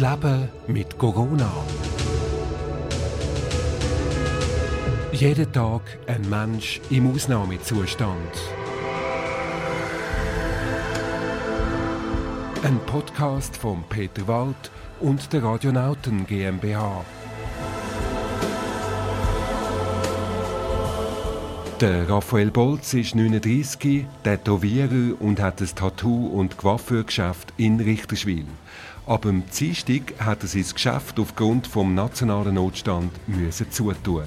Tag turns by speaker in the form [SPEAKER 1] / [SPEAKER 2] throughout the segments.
[SPEAKER 1] Leben mit Corona. Jeden Tag ein Mensch im Ausnahmezustand. Ein Podcast von Peter Wald und der Radionauten GmbH. Der Raphael Bolz ist 39, Tätowierer und hat ein Tattoo- und Coiffeurgeschäft in Richterswil. Ab dem Dienstag hat er sein Geschäft aufgrund des nationalen Notstand müssen zutun.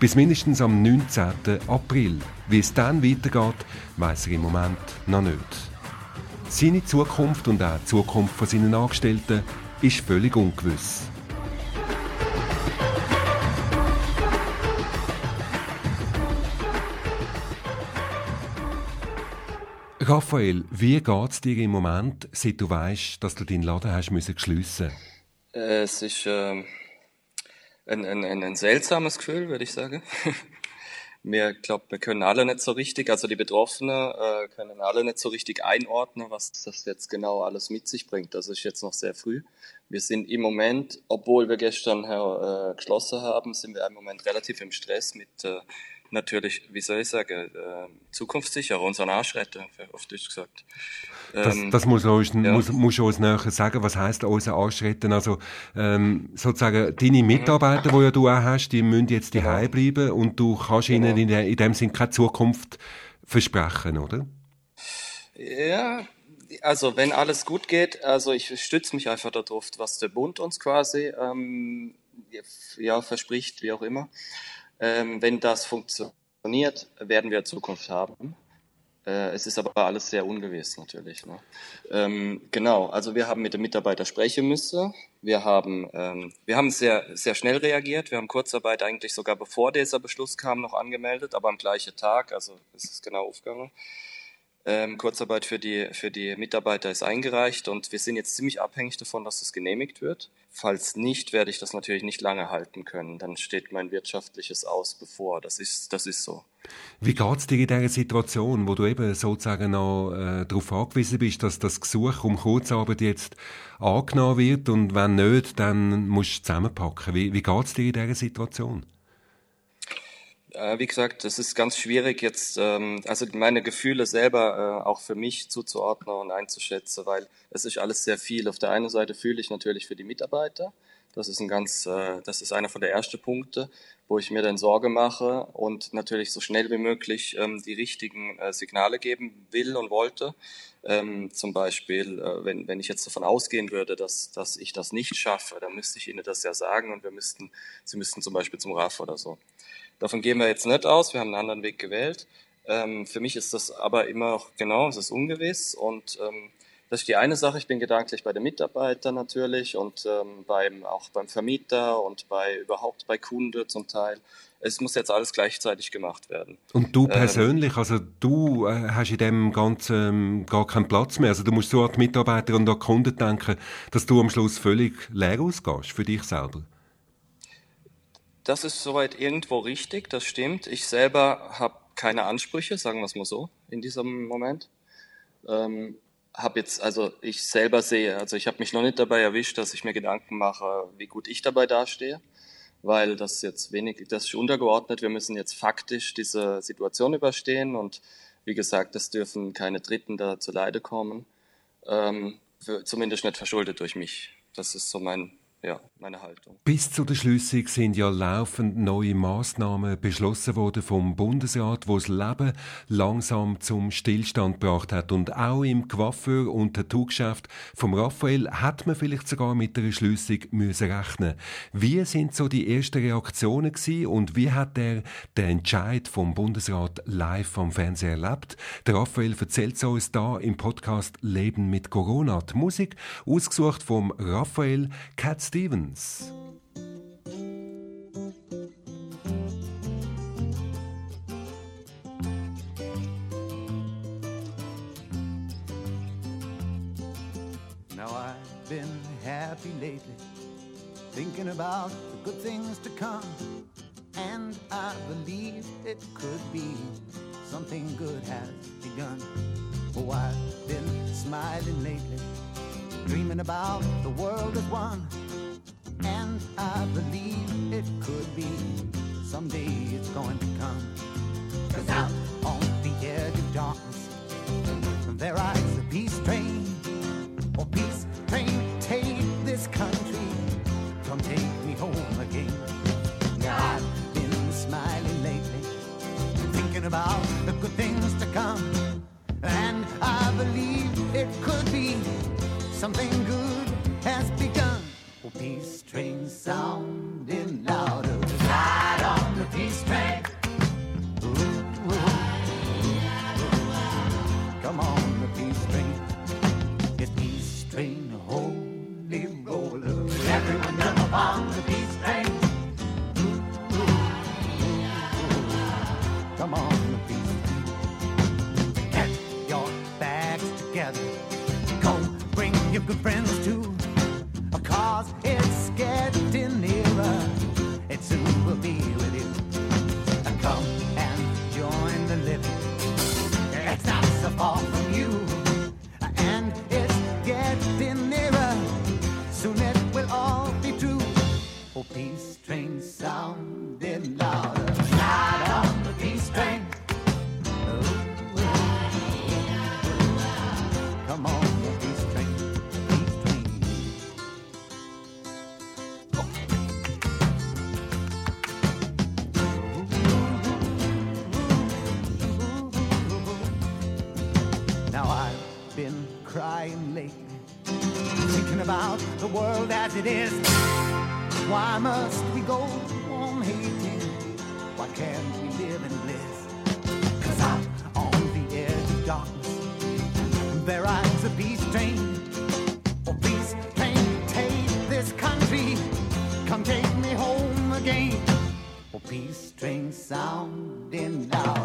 [SPEAKER 1] Bis mindestens am 19. April. Wie es dann weitergeht, weiß er im Moment noch nicht. Seine Zukunft und auch die Zukunft von seinen Angestellten ist völlig ungewiss. Raphael, wie geht es dir im Moment, seit du weißt, dass du deinen Laden hast müssen schliessen?
[SPEAKER 2] Es ist äh, ein, ein, ein, seltsames Gefühl, würde ich sagen. wir glaube, wir können alle nicht so richtig, also die Betroffenen äh, können alle nicht so richtig einordnen, was das jetzt genau alles mit sich bringt. Das ist jetzt noch sehr früh. Wir sind im Moment, obwohl wir gestern äh, geschlossen haben, sind wir im Moment relativ im Stress mit äh, natürlich, wie soll ich sagen, äh, zukunftssicher, unseren Arsch retten, auf Deutsch gesagt.
[SPEAKER 1] Ähm, das, das muss uns, ja. muss, muss uns näher sagen, was heisst unser Arsch retten? Also, ähm, sozusagen, deine mhm. Mitarbeiter, die ja du auch hast, die müssen jetzt genau. daheim bleiben und du kannst genau. ihnen in, der, in dem Sinn keine Zukunft versprechen, oder?
[SPEAKER 2] Ja, also wenn alles gut geht, also ich stütze mich einfach darauf, was der Bund uns quasi ähm, ja, verspricht, wie auch immer. Ähm, wenn das funktioniert, werden wir Zukunft haben. Äh, es ist aber alles sehr ungewiss natürlich. Ne? Ähm, genau, also wir haben mit dem Mitarbeiter sprechen müssen. Wir haben, ähm, wir haben sehr, sehr schnell reagiert. Wir haben Kurzarbeit eigentlich sogar bevor dieser Beschluss kam noch angemeldet, aber am gleichen Tag, also es ist genau aufgegangen. Ähm, Kurzarbeit für die, für die Mitarbeiter ist eingereicht und wir sind jetzt ziemlich abhängig davon, dass das genehmigt wird. Falls nicht, werde ich das natürlich nicht lange halten können. Dann steht mein wirtschaftliches Aus bevor. Das ist, das ist so.
[SPEAKER 1] Wie geht es dir in dieser Situation, wo du eben sozusagen noch äh, darauf angewiesen bist, dass das Gesuch um Kurzarbeit jetzt angenommen wird und wenn nicht, dann musst du zusammenpacken. Wie, wie geht es dir in dieser Situation?
[SPEAKER 2] Äh, wie gesagt, es ist ganz schwierig jetzt, ähm, also meine Gefühle selber äh, auch für mich zuzuordnen und einzuschätzen, weil es ist alles sehr viel. Auf der einen Seite fühle ich natürlich für die Mitarbeiter. Das ist ein ganz, äh, das ist einer von der ersten Punkte, wo ich mir dann Sorge mache und natürlich so schnell wie möglich ähm, die richtigen äh, Signale geben will und wollte. Ähm, zum Beispiel, äh, wenn, wenn ich jetzt davon ausgehen würde, dass, dass ich das nicht schaffe, dann müsste ich Ihnen das ja sagen und wir müssten, Sie müssten zum Beispiel zum RAF oder so. Davon gehen wir jetzt nicht aus, wir haben einen anderen Weg gewählt. Ähm, für mich ist das aber immer noch, genau, es ist ungewiss und ähm, das ist die eine Sache. Ich bin gedanklich bei den Mitarbeitern natürlich und ähm, beim, auch beim Vermieter und bei überhaupt bei Kunden zum Teil. Es muss jetzt alles gleichzeitig gemacht werden.
[SPEAKER 1] Und du ähm, persönlich, ähm, also du äh, hast in dem Ganzen ähm, gar keinen Platz mehr. Also du musst so an die Mitarbeiter und an die Kunden denken, dass du am Schluss völlig leer ausgehst für dich selber.
[SPEAKER 2] Das ist soweit irgendwo richtig, das stimmt. Ich selber habe keine Ansprüche, sagen wir es mal so, in diesem Moment. Ähm, habe jetzt, also ich selber sehe, also ich habe mich noch nicht dabei erwischt, dass ich mir Gedanken mache, wie gut ich dabei dastehe, weil das jetzt wenig, das ist untergeordnet. Wir müssen jetzt faktisch diese Situation überstehen und wie gesagt, es dürfen keine Dritten da zu Leide kommen, ähm, für, zumindest nicht verschuldet durch mich. Das ist so mein ja, meine Haltung.
[SPEAKER 1] Bis zu der Schließung sind ja laufend neue Maßnahmen beschlossen worden vom Bundesrat, wo das Leben langsam zum Stillstand gebracht hat. Und auch im Coiffeur- und Tattoo-Geschäft vom Raphael hat man vielleicht sogar mit einer Schließung müssen rechnen. Wie sind so die ersten Reaktionen gewesen und wie hat er den Entscheid vom Bundesrat live am Fernseher erlebt? Der Raphael erzählt es uns da im Podcast Leben mit Corona. Die Musik ausgesucht vom Raphael Katz Stevens. Now I've been happy lately, thinking about the good things to come. And I believe it could be something good has begun. Oh, I've been smiling lately
[SPEAKER 3] dreaming about the world as one. I believe it could be. Someday it's going to come. Cause out on the edge of darkness, there rides a peace train. Oh, peace train, take this country. Come take me home again. Now I've been smiling lately, thinking about the good things to come. And I believe it could be something good in
[SPEAKER 1] now.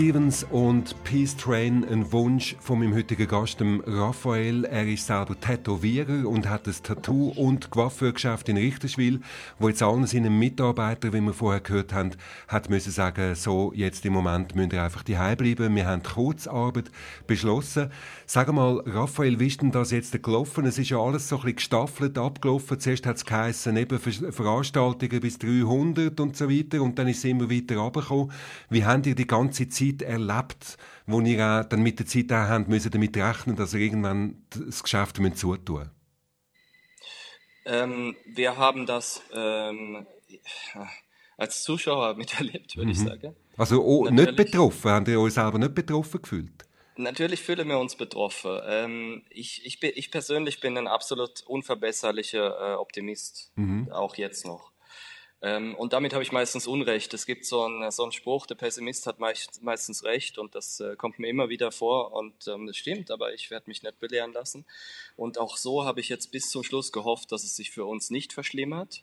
[SPEAKER 1] Stevens und Peace Train, ein Wunsch von meinem heutigen Gast, Raphael. Er ist selber Tätowierer und hat ein Tattoo- und Coiffeurgeschäft in Richterswil, wo jetzt allen seinen Mitarbeitern, wie wir vorher gehört haben, hat müssen sagen, so, jetzt im Moment müsst ihr einfach daheim bleiben. Wir haben Kurzarbeit beschlossen. Sag mal, Raphael, wie ist denn das jetzt gelaufen? Es ist ja alles so ein bisschen gestaffelt abgelaufen. Zuerst hat es geheissen, eben Ver- Veranstaltungen bis 300 und so weiter und dann ist es immer weiter runtergekommen. Wie habt ihr die ganze Zeit erlebt, wo ihr auch dann mit der Zeit auch habt, müssen damit rechnen, dass ihr irgendwann das Geschäft müsst zutun
[SPEAKER 2] Ähm, wir haben das ähm, als Zuschauer miterlebt, würde ich sagen.
[SPEAKER 1] Also oh, nicht betroffen, habt ihr euch selber nicht betroffen gefühlt?
[SPEAKER 2] Natürlich fühlen wir uns betroffen. Ähm, ich, ich, ich persönlich bin ein absolut unverbesserlicher äh, Optimist, auch jetzt noch. Ähm, und damit habe ich meistens Unrecht. Es gibt so einen, so einen Spruch, der Pessimist hat meist, meistens recht und das äh, kommt mir immer wieder vor und ähm, das stimmt, aber ich werde mich nicht belehren lassen. Und auch so habe ich jetzt bis zum Schluss gehofft, dass es sich für uns nicht verschlimmert.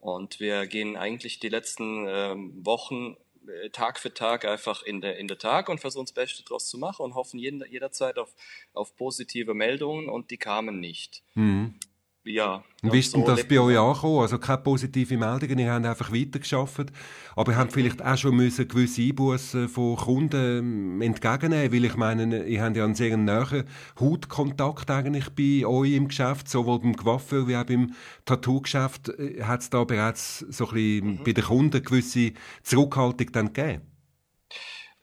[SPEAKER 2] Und wir gehen eigentlich die letzten ähm, Wochen äh, Tag für Tag einfach in der, in der Tag und versuchen das Beste draus zu machen und hoffen jeden, jederzeit auf, auf positive Meldungen und die kamen nicht. Ja.
[SPEAKER 1] Wie ist denn
[SPEAKER 2] so
[SPEAKER 1] das bei euch angekommen? Also keine positive Meldungen, ihr habt einfach weitergearbeitet. Aber ihr habt vielleicht auch schon müssen gewisse Einbußen von Kunden ähm, entgegennehmen Weil ich meine, ihr habt ja einen sehr nahen Hautkontakt eigentlich bei euch im Geschäft, sowohl beim Coiffeur wie auch beim Tattoo-Geschäft. Hat es da bereits so ein bisschen bei den Kunden gewisse Zurückhaltung dann gegeben?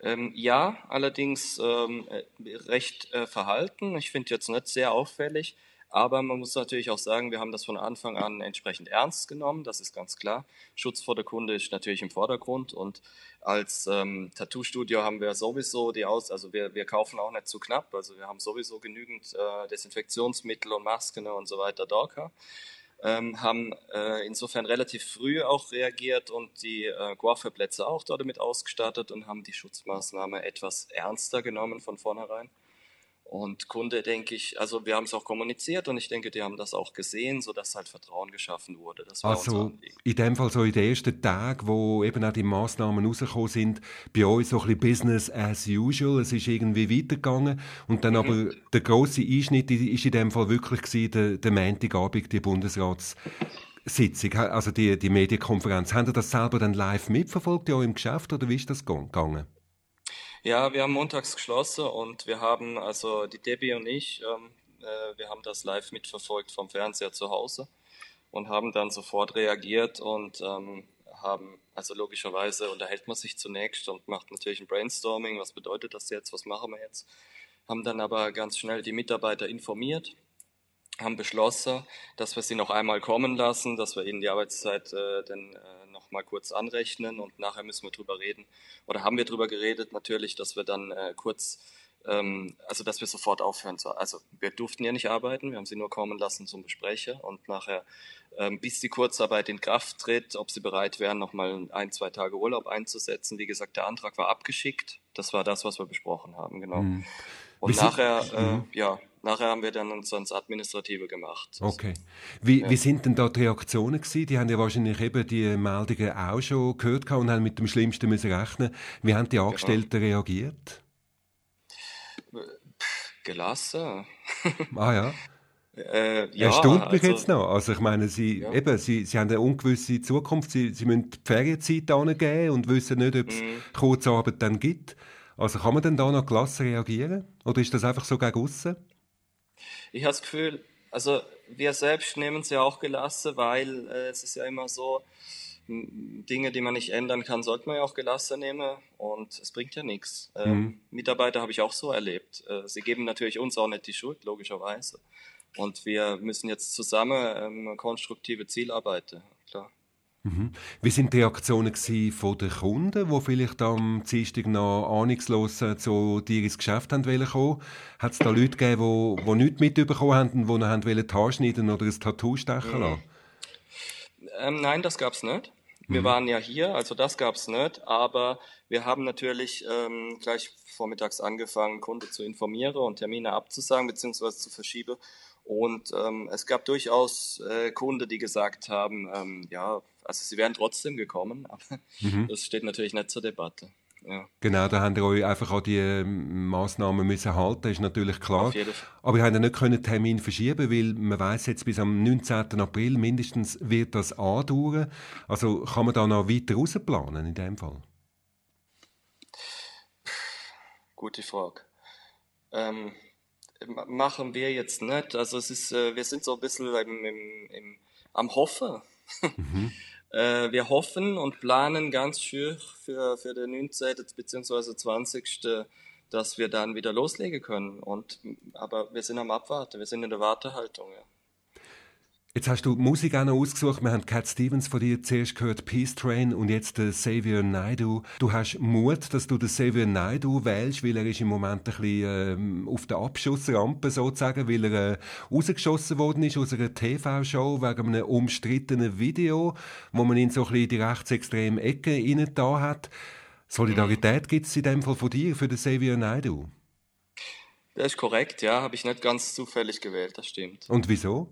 [SPEAKER 2] Ähm, ja, allerdings ähm, äh, recht äh, verhalten. Ich finde jetzt nicht sehr auffällig, Aber man muss natürlich auch sagen, wir haben das von Anfang an entsprechend ernst genommen, das ist ganz klar. Schutz vor der Kunde ist natürlich im Vordergrund und als ähm, Tattoo-Studio haben wir sowieso die Aus, also wir, wir kaufen auch nicht zu knapp, also wir haben sowieso genügend äh, Desinfektionsmittel und Masken und so weiter da. Ähm, haben äh, insofern relativ früh auch reagiert und die äh, Guafe-Plätze auch damit ausgestattet und haben die Schutzmaßnahme etwas ernster genommen von vornherein. Und Kunde, denke ich, also wir haben es auch kommuniziert und ich denke, die haben das auch gesehen, sodass halt Vertrauen geschaffen wurde.
[SPEAKER 1] also in dem Fall so in den ersten Tagen, wo eben auch die Massnahmen rausgekommen sind, bei uns so ein bisschen Business as usual, es ist irgendwie weitergegangen und dann mhm. aber der große Einschnitt ist in dem Fall wirklich gewesen, der, der Montagabend, die Bundesratssitzung, also die, die Medienkonferenz. Haben Sie das selber dann live mitverfolgt, ja im Geschäft, oder wie ist das gegangen?
[SPEAKER 2] Ja, wir haben montags geschlossen und wir haben, also die Debbie und ich, ähm, äh, wir haben das live mitverfolgt vom Fernseher zu Hause und haben dann sofort reagiert und ähm, haben, also logischerweise unterhält man sich zunächst und macht natürlich ein Brainstorming, was bedeutet das jetzt, was machen wir jetzt, haben dann aber ganz schnell die Mitarbeiter informiert, haben beschlossen, dass wir sie noch einmal kommen lassen, dass wir ihnen die Arbeitszeit äh, dann äh, mal kurz anrechnen und nachher müssen wir drüber reden. Oder haben wir drüber geredet, natürlich, dass wir dann äh, kurz, ähm, also dass wir sofort aufhören. Also wir durften ja nicht arbeiten, wir haben sie nur kommen lassen zum Besprechen und nachher, ähm, bis die Kurzarbeit in Kraft tritt, ob sie bereit wären, nochmal ein, zwei Tage Urlaub einzusetzen. Wie gesagt, der Antrag war abgeschickt. Das war das, was wir besprochen haben, genau. Mhm. Und nachher, äh, mhm. ja, nachher haben wir dann uns ans Administrative gemacht.
[SPEAKER 1] Okay. Wie, ja. wie sind denn da die Reaktionen gewesen? Die haben ja wahrscheinlich eben die Meldungen auch schon gehört und haben mit dem Schlimmsten müssen rechnen. Wie haben die genau. Angestellten genau. reagiert?
[SPEAKER 2] Gelassen.
[SPEAKER 1] ah ja.
[SPEAKER 2] Äh, ja,
[SPEAKER 1] Erstaunt mich also, jetzt noch. Also ich meine, Sie, ja. eben, Sie, Sie haben eine ungewisse Zukunft, Sie, Sie müssen die Ferienzeit angeben und wissen nicht, ob es mhm. Kurzarbeit dann gibt. Also kann man denn da noch gelassen reagieren? Oder ist das einfach so gegen aussen?
[SPEAKER 2] Ich habe das Gefühl, also wir selbst nehmen es ja auch gelassen, weil äh, es ist ja immer so, Dinge, die man nicht ändern kann, sollte man ja auch gelassen nehmen und es bringt ja nichts. Ähm, mhm. Mitarbeiter habe ich auch so erlebt. Äh, sie geben natürlich uns auch nicht die Schuld, logischerweise. Und wir müssen jetzt zusammen ähm, konstruktive klar.
[SPEAKER 1] Mhm. Wie sind die Reaktionen von den Kunden, die vielleicht am Dienstag noch ahnungslos äh, zu dir ins Geschäft haben wollen Hat es da Leute gegeben, die, die nichts mitbekommen haben und die noch haben wollen Haar schneiden oder ein Tattoo stechen lassen?
[SPEAKER 2] Ähm, nein, das gab es nicht. Wir mhm. waren ja hier, also das gab es nicht, aber wir haben natürlich ähm, gleich vormittags angefangen, Kunden zu informieren und Termine abzusagen bzw. zu verschieben. Und ähm, es gab durchaus äh, Kunden, die gesagt haben, ähm, ja, also sie wären trotzdem gekommen, aber mhm. das steht natürlich nicht zur Debatte. Ja.
[SPEAKER 1] Genau, da haben ihr euch einfach auch die ähm, Massnahmen müssen halten, ist natürlich klar. Auf jeden Fall. Aber ihr habt ja nicht können Termin verschieben, weil man weiß jetzt bis am 19. April mindestens wird das andauern. Also kann man da noch weiter rausplanen in dem Fall?
[SPEAKER 2] Gute Frage. Ähm, machen wir jetzt nicht. Also es ist, äh, wir sind so ein bisschen im, im, im, am Hoffen. Mhm. äh, wir hoffen und planen ganz schön für, für den 19. bzw. 20. dass wir dann wieder loslegen können. Und, aber wir sind am Abwarten, wir sind in der Wartehaltung. Ja.
[SPEAKER 1] Jetzt hast du Musik auch noch ausgesucht. Wir haben Cat Stevens von dir zuerst gehört, Peace Train und jetzt der Xavier Naidu. Du hast Mut, dass du den Xavier Naidu wählst, weil er ist im Moment ein bisschen äh, auf der Abschussrampe sozusagen, weil er äh, rausgeschossen worden ist aus einer TV-Show wegen einem umstrittenen Video, wo man ihn so ein bisschen in die rechtsextreme Ecke rein da hat. Solidarität gibt es in dem Fall von dir für den Xavier Naidu?
[SPEAKER 2] Das ist korrekt, ja. Habe ich nicht ganz zufällig gewählt, das stimmt.
[SPEAKER 1] Und wieso?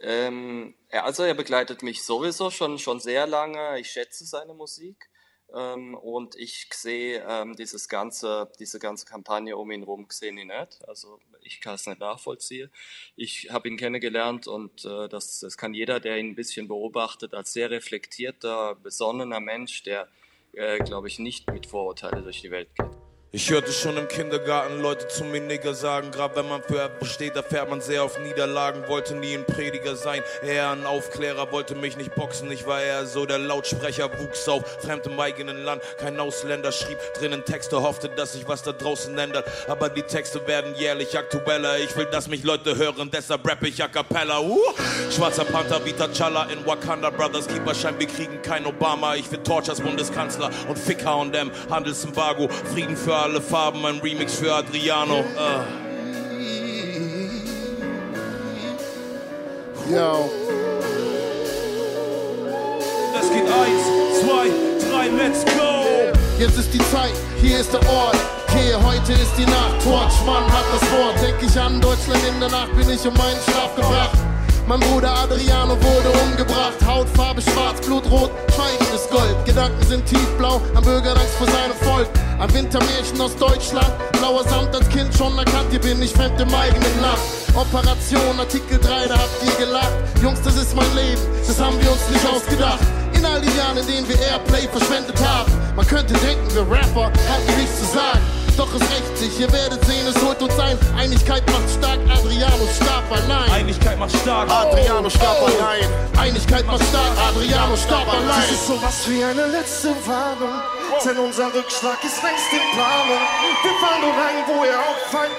[SPEAKER 2] Ähm, also er begleitet mich sowieso schon, schon sehr lange. Ich schätze seine Musik. Ähm, und ich sehe ähm, dieses ganze, diese ganze Kampagne um ihn herum sehe ich nicht. Also ich kann es nicht nachvollziehen. Ich habe ihn kennengelernt und äh, das, das kann jeder, der ihn ein bisschen beobachtet, als sehr reflektierter, besonnener Mensch, der, äh, glaube ich, nicht mit Vorurteilen durch die Welt geht.
[SPEAKER 4] Ich hörte schon im Kindergarten Leute zu mir Nigger sagen, grad wenn man für etwas steht, erfährt man sehr auf Niederlagen, wollte nie ein Prediger sein, eher ein Aufklärer, wollte mich nicht boxen, ich war eher so der Lautsprecher, wuchs auf fremdem eigenen Land, kein Ausländer, schrieb drinnen Texte, hoffte, dass sich was da draußen ändert, aber die Texte werden jährlich aktueller, ich will, dass mich Leute hören, deshalb rappe ich a cappella, uh! Schwarzer Panther wie T'Challa in Wakanda, Brothers. Keeper scheint, wir kriegen kein Obama, ich will Torch als Bundeskanzler und Fick H&M, Handelsembargo, Frieden für alle Farben, ein Remix für Adriano. Uh.
[SPEAKER 5] Yo.
[SPEAKER 4] Es geht eins, zwei, drei, let's go!
[SPEAKER 5] Jetzt ist die Zeit, hier ist der Ort. Gehe, heute ist die Nacht. Torchmann hat das Wort. Denk ich an Deutschland in der Nacht, bin ich um meinen Schlaf gebracht. Mein Bruder Adriano wurde umgebracht. Hautfarbe schwarz, Blutrot, Schweigen ist Gold. Gedanken sind tiefblau, am Bürgerangst vor seinem Volk. Ein Wintermärchen aus Deutschland. Blauer Samt als Kind schon erkannt, hier bin ich fremd im eigenen Land. Operation Artikel 3, da habt ihr gelacht. Jungs, das ist mein Leben, das haben wir uns nicht ausgedacht. In all den Jahren, in denen wir Airplay verschwendet haben. Man könnte denken, wir Rapper hatten nichts zu sagen. Doch es rächt sich, ihr werdet sehen, es holt uns ein. Einigkeit macht stark, Adriano starb allein.
[SPEAKER 4] Einigkeit macht stark.
[SPEAKER 5] Adriano starb allein. Einigkeit macht stark, Adriano starb allein.
[SPEAKER 6] Es ist sowas wie eine letzte Warnung, denn unser Rückschlag ist längst in Planung. Wir fallen nur rein, wo ihr auffallt.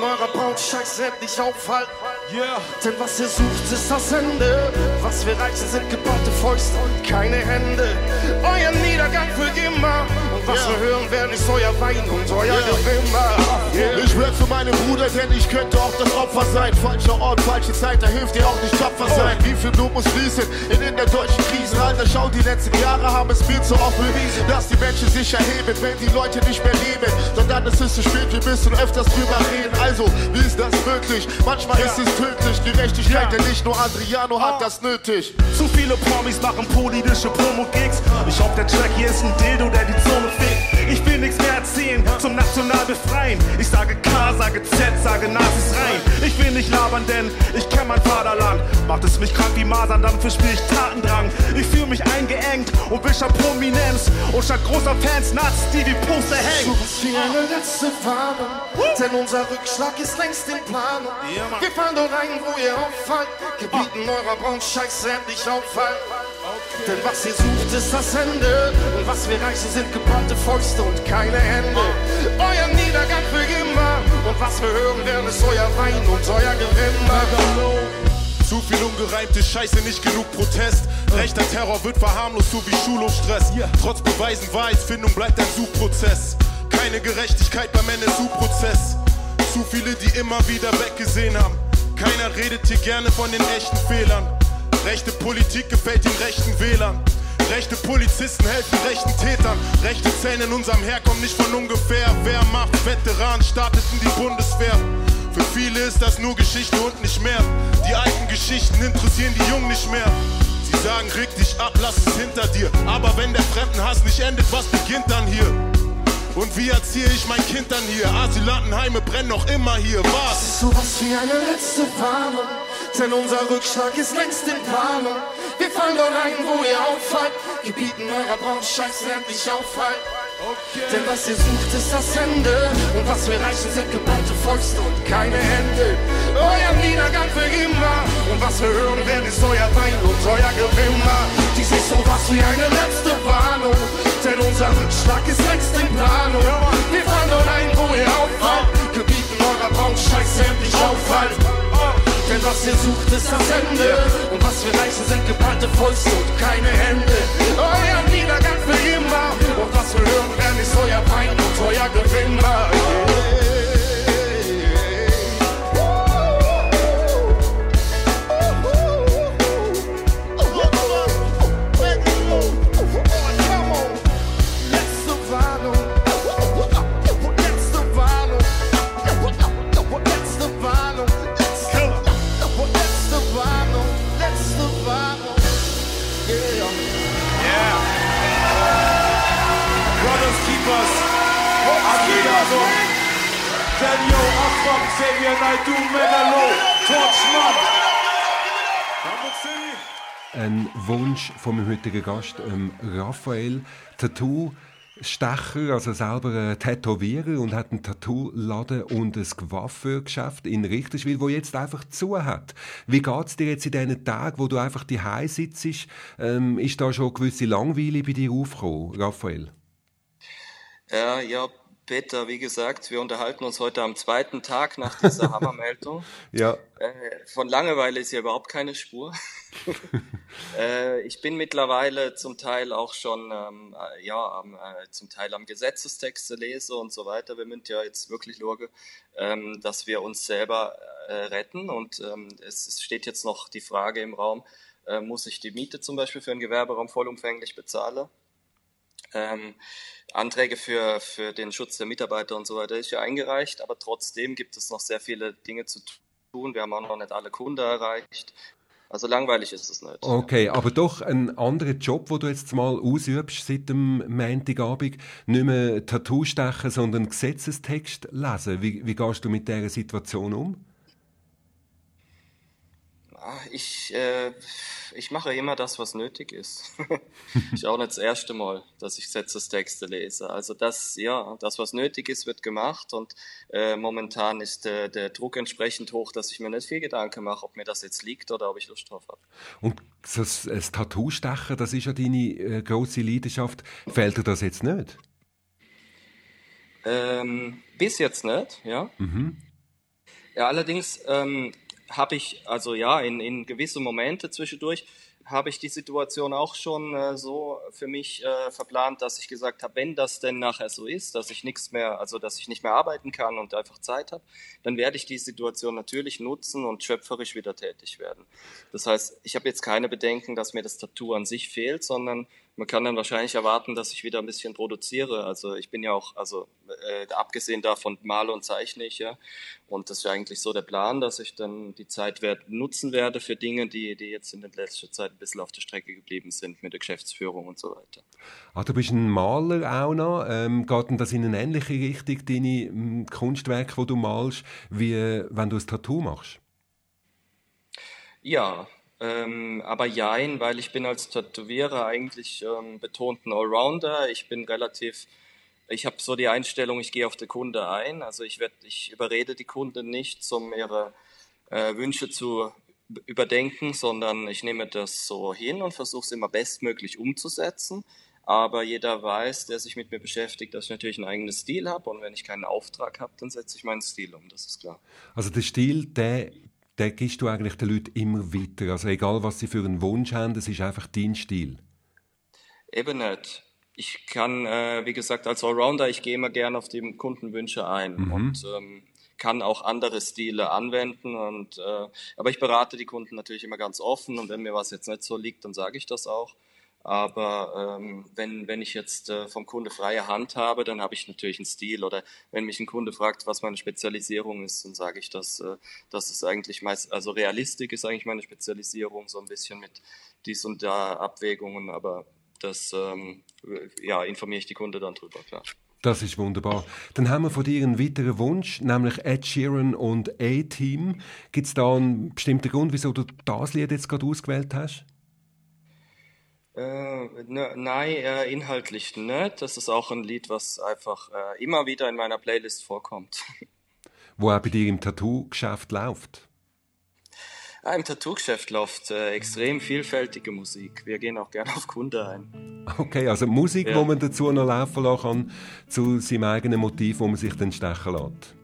[SPEAKER 6] Gebieten eurer Brautscheiß endlich aufhalten.
[SPEAKER 4] Yeah.
[SPEAKER 6] Denn was ihr sucht, ist das Ende. Was wir reichen, sind gebaute Fäuste und keine Hände. Euer Niedergang für immer. Und was wir hören werden, ist euer Wein und euer Gewimmer. Yeah.
[SPEAKER 5] Ich rap für meine Bruder, denn ich könnte auch das Opfer sein. Falscher Ort, falsche Zeit, da hilft dir auch nicht tapfer sein. Wie viel Blut muss fließen in, in der deutschen Krise? Alter, schau, die letzten Jahre haben es mir zu oft bewiesen, dass die Menschen sich erheben, wenn die Leute nicht mehr leben. Doch dann ist es zu spät, wir müssen öfters drüber reden. Also, wie ist das möglich? Manchmal ist es tödlich. Gerechtigkeit, denn nicht nur Adriano hat das nötig.
[SPEAKER 6] Zu viele Promis machen politische Promo-Gigs. Ich hoffe, der Track hier ist ein Dildo, der die Zone fickt. Ich will nichts mehr erzählen zum national befreien. Ich sage K, sage Z, sage Nazis rein. Ich will nicht labern, denn ich kenn mein Vaterland. Macht es mich krank wie Masern, dann verspür ich Tatendrang. Ich fühle mich eingeengt und will schon Prominenz. Und statt großer Fans Nazis, die wie Poster hängen. So was wie eine letzte Warnung, denn unser Rückschlag ist längst in Planung. Wir fallen dort rein, wo ihr auffallt. Gebieten eurer Braunscheiß endlich auffallen. Denn was ihr sucht, ist das Ende. Und was wir reichen, sind geballte Fäuste und keine Hände. Euer Niedergang für immer. Und was wir hören werden, ist euer Wein und euer Gewimmer.
[SPEAKER 4] Zu viel ungereimte Scheiße, nicht genug Protest. Rechter Terror wird verharmlost, so wie Schulhochstress. Trotz Beweisen, Wahrheitsfindung bleibt ein Suchprozess. Keine Gerechtigkeit beim NSU-Prozess. Zu viele, die immer wieder weggesehen haben. Keiner redet hier gerne von den echten Fehlern. Rechte Politik gefällt den rechten Wählern. Rechte Polizisten helfen rechten Tätern. Rechte Zähne in unserem Heer kommen nicht von ungefähr. Wer macht Veteranen, startet in die Bundeswehr. Für viele ist das nur Geschichte und nicht mehr. Die alten Geschichten interessieren die Jungen nicht mehr. Sie sagen, reg dich ab, lass es hinter dir. Aber wenn der Fremdenhass nicht endet, was beginnt dann hier? Und wie erziehe ich mein Kind dann hier? Asylantenheime brennen noch immer hier. Was?
[SPEAKER 6] Sowas wie eine letzte Warnung, denn unser Rückschlag ist längst in Planung. Wir fallen dort rein, wo ihr auffallt. Gebieten eurer Braunscheiß endlich auffallen. Denn was ihr sucht, ist das Ende. Und was wir reichen, sind geballte Fäuste und keine Hände. Euer Niedergang für immer. Und was wir hören werden, ist euer Wein und euer Gewimmer. Dies ist sowas wie eine letzte Warnung. Denn unser Rückschlag ist längst in Planung. Wir fallen dort rein, wo ihr auffallt. Gebieten eurer Braunscheiß endlich auffallen. Denn was ihr sucht, ist das Ende. Und was wir reichen, sind geballte Fäuste und keine Hände. Euer Niedergang für immer. Und was wir hören werden, ist euer Wein und euer Gewinner.
[SPEAKER 1] Heutigen Gast, ähm, Raphael. Tattoo Stecher, also selber Tätowierer und hat einen Tattoo-Laden und ein Coiffeurgeschäft in Richterswil, wo jetzt einfach zu hat. Wie geht's dir jetzt in diesen Tagen, wo du einfach die sitzt? Ähm, ist da schon eine gewisse Langweile bei dir aufgekommen, Raphael?
[SPEAKER 2] Ja, ja, Peter, wie gesagt, wir unterhalten uns heute am zweiten Tag nach dieser Hammermeldung.
[SPEAKER 1] ja.
[SPEAKER 2] Äh, von Langeweile ist hier überhaupt keine Spur. äh, ich bin mittlerweile zum Teil auch schon, ähm, äh, ja, am, äh, zum Teil am Gesetzestexte lese und so weiter. Wir müssen ja jetzt wirklich schauen, ähm, dass wir uns selber äh, retten. Und ähm, es, es, steht jetzt noch die Frage im Raum, äh, muss ich die Miete zum Beispiel für einen Gewerberaum vollumfänglich bezahlen? Ähm, Anträge für, für den Schutz der Mitarbeiter und so weiter ist ja eingereicht, aber trotzdem gibt es noch sehr viele Dinge zu tun. Wir haben auch noch nicht alle Kunden erreicht. Also langweilig ist es nicht.
[SPEAKER 1] Okay, aber doch ein anderer Job, wo du jetzt mal ausübst seit dem Montagabend. Nicht mehr Tattoo stechen, sondern Gesetzestext lesen. Wie, wie gehst du mit dieser Situation um?
[SPEAKER 2] Ah, ich, äh, ich mache immer das, was nötig ist. ich auch nicht das erste Mal, dass ich Gesetzestexte lese. Also das, ja, das, was nötig ist, wird gemacht und äh, momentan ist äh, der Druck entsprechend hoch, dass ich mir nicht viel Gedanken mache, ob mir das jetzt liegt oder ob ich Lust drauf habe.
[SPEAKER 1] Und das, das Tattoo-Stechen, das ist ja deine äh, große Leidenschaft. Fehlt dir das jetzt nicht?
[SPEAKER 2] Ähm, bis jetzt nicht, ja. Mhm. Ja, allerdings ähm, habe ich, also ja, in, in gewisse Momente zwischendurch, habe ich die Situation auch schon äh, so für mich äh, verplant, dass ich gesagt habe, wenn das denn nachher so ist, dass ich nichts mehr, also dass ich nicht mehr arbeiten kann und einfach Zeit habe, dann werde ich die Situation natürlich nutzen und schöpferisch wieder tätig werden. Das heißt, ich habe jetzt keine Bedenken, dass mir das Tattoo an sich fehlt, sondern man kann dann wahrscheinlich erwarten, dass ich wieder ein bisschen produziere. Also ich bin ja auch, also äh, abgesehen davon male und zeichne ich ja. Und das ist ja eigentlich so der Plan, dass ich dann die Zeit werd, nutzen werde für Dinge, die, die jetzt in der letzten Zeit ein bisschen auf der Strecke geblieben sind mit der Geschäftsführung und so weiter.
[SPEAKER 1] Ah, du bist ein Maler auch noch. Ähm, geht denn das in eine ähnliche Richtung, deine ähm, Kunstwerke, die du malst, wie wenn du ein Tattoo machst?
[SPEAKER 2] Ja, ähm, aber jein, weil ich bin als Tätowierer eigentlich ähm, betont ein Allrounder. Ich bin relativ, ich habe so die Einstellung, ich gehe auf den Kunde ein. Also ich werde, ich überrede die Kunden nicht, um ihre äh, Wünsche zu überdenken, sondern ich nehme das so hin und versuche es immer bestmöglich umzusetzen. Aber jeder weiß, der sich mit mir beschäftigt, dass ich natürlich einen eigenen Stil habe. Und wenn ich keinen Auftrag habe, dann setze ich meinen Stil um, das ist klar.
[SPEAKER 1] Also der Stil, der den gibst du eigentlich den Leuten immer weiter. Also egal, was sie für einen Wunsch haben, das ist einfach dein Stil.
[SPEAKER 2] Eben nicht. Ich kann, äh, wie gesagt, als Allrounder, ich gehe immer gerne auf die Kundenwünsche ein mhm. und ähm, kann auch andere Stile anwenden. Und, äh, aber ich berate die Kunden natürlich immer ganz offen und wenn mir was jetzt nicht so liegt, dann sage ich das auch. Aber ähm, wenn, wenn ich jetzt äh, vom Kunde freie Hand habe, dann habe ich natürlich einen Stil. Oder wenn mich ein Kunde fragt, was meine Spezialisierung ist, dann sage ich, dass äh, das ist eigentlich meist, also Realistik ist eigentlich meine Spezialisierung, so ein bisschen mit dies und da Abwägungen, aber das ähm, ja, informiere ich die Kunde dann drüber, klar.
[SPEAKER 1] Das ist wunderbar. Dann haben wir von dir einen weiteren Wunsch, nämlich Ed Sheeran und A-Team. Gibt es da einen bestimmten Grund, wieso du das Lied jetzt gerade ausgewählt hast?
[SPEAKER 2] Äh, ne, nein, äh, inhaltlich nicht. Das ist auch ein Lied, was einfach äh, immer wieder in meiner Playlist vorkommt.
[SPEAKER 1] Wo auch bei dir im Tattoo-Geschäft läuft?
[SPEAKER 2] Ja, Im Tattoo-Geschäft läuft äh, extrem vielfältige Musik. Wir gehen auch gerne auf Kunden ein.
[SPEAKER 1] Okay, also Musik, ja. wo man dazu noch laufen lassen kann, zu seinem eigenen Motiv, wo man sich dann stechen lässt.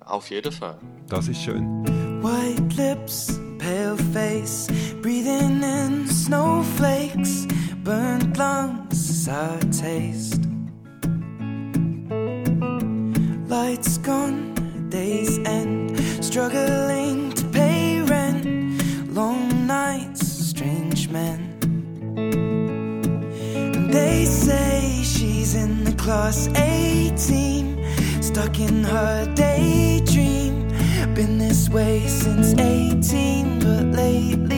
[SPEAKER 2] Auf jeden Fall.
[SPEAKER 1] Das ist schön.
[SPEAKER 7] White lips, pale face, breathing in snowflakes, burnt lungs, sour taste. Lights gone, days end, struggling to pay rent, long nights, strange men. And they say she's in the class 18 stuck in her daydream. Been this way since 18, but lately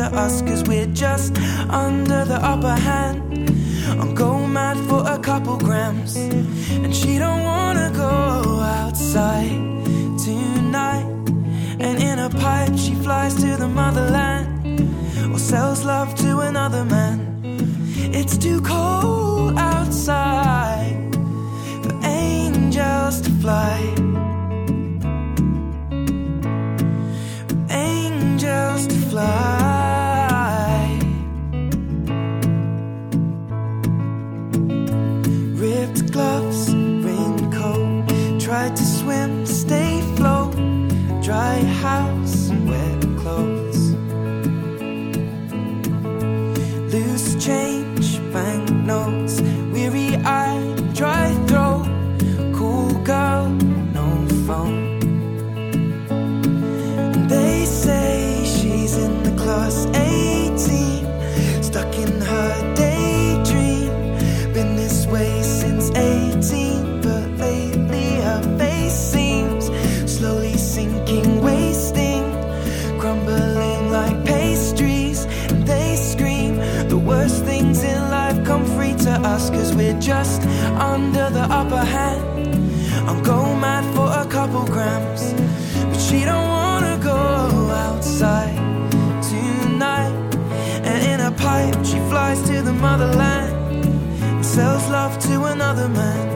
[SPEAKER 7] to us, cause we're just under the upper hand. I'm going mad for a couple grams, and she don't wanna go outside tonight. And in a pipe, she flies to the motherland, or sells love to another man. It's too cold outside for angels to fly. Motherland and sells love to another man.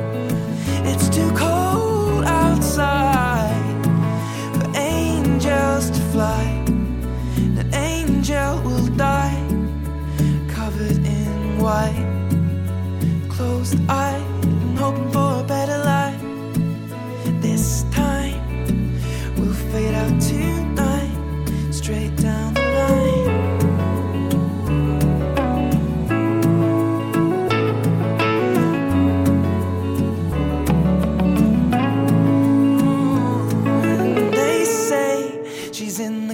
[SPEAKER 7] It's too cold outside for angels to fly. An angel will die covered in white, closed eyed, and hoping for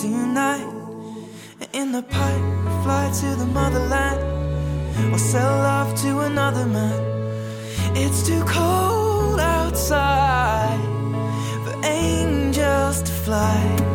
[SPEAKER 7] tonight. In the pipe, fly to the motherland or sell love to another man. It's too cold outside for angels to fly.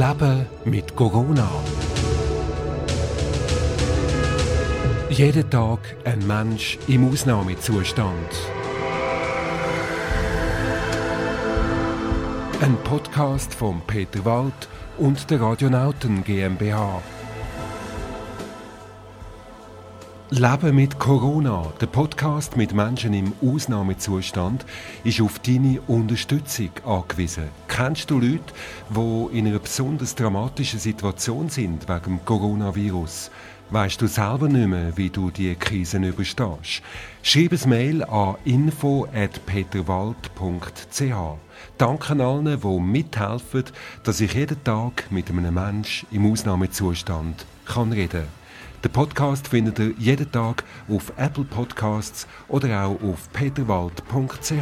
[SPEAKER 1] Leben mit Corona. Jeden Tag ein Mensch im Ausnahmezustand. Ein Podcast von Peter Wald und der Radionauten GmbH. Leben mit Corona, der Podcast mit Menschen im Ausnahmezustand, ist auf deine Unterstützung angewiesen. Kennst du Leute, die in einer besonders dramatischen Situation sind wegen dem Coronavirus? Weißt du selber nicht mehr, wie du die Krisen überstehst? Schreib ein Mail an info@peterwald.ch. Danke allen, die mithelfen, dass ich jeden Tag mit einem Mensch im Ausnahmezustand kann reden. Den Podcast findet ihr jeden Tag auf Apple Podcasts oder auch auf peterwald.ch.